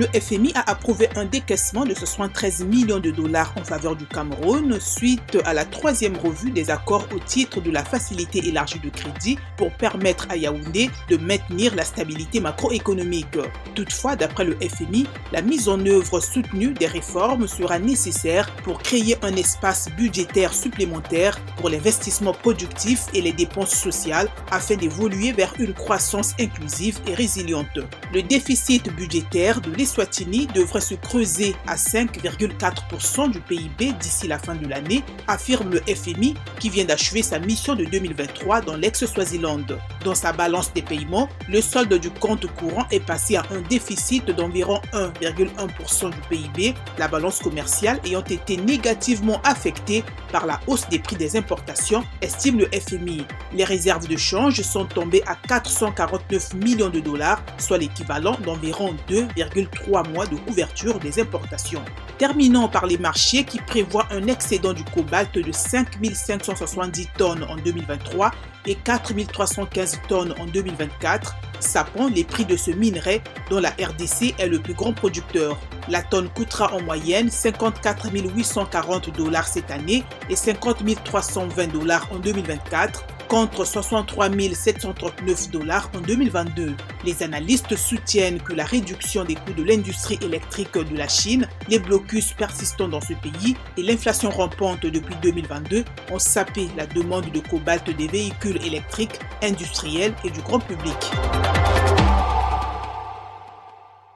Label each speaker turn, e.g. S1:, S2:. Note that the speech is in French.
S1: le FMI a approuvé un décaissement de 73 millions de dollars en faveur du Cameroun suite à la troisième revue des accords au titre de la facilité élargie de crédit pour permettre à Yaoundé de maintenir la stabilité macroéconomique. Toutefois, d'après le FMI, la mise en œuvre soutenue des réformes sera nécessaire pour créer un espace budgétaire supplémentaire pour l'investissement productif et les dépenses sociales afin d'évoluer vers une croissance inclusive et résiliente. Le déficit budgétaire de l'Eswatini devrait se creuser à 5,4% du PIB d'ici la fin de l'année, affirme le FMI qui vient d'achever sa mission de 2023 dans l'ex-Swaziland. Dans sa balance des paiements, le solde du compte courant est passé à un déficit d'environ 1,1% du PIB, la balance commerciale ayant été négativement affectée par la hausse des prix des importations, estime le FMI. Les réserves de change sont tombées à 449 millions de dollars, soit l'équivalent d'environ 2,3 mois de couverture des importations. Terminons par les marchés qui prévoient un excédent du cobalt de 5 570 tonnes en 2023 et 4 315 tonnes en 2024, sapant les prix de ce minerai dont la RDC est le plus grand producteur. La tonne coûtera en moyenne 54 840 dollars cette année et 50 320 dollars en 2024 contre 63 739 dollars en 2022. Les analystes soutiennent que la réduction des coûts de l'industrie électrique de la Chine, les blocus persistants dans ce pays et l'inflation rampante depuis 2022 ont sapé la demande de cobalt des véhicules électriques industriels et du grand public.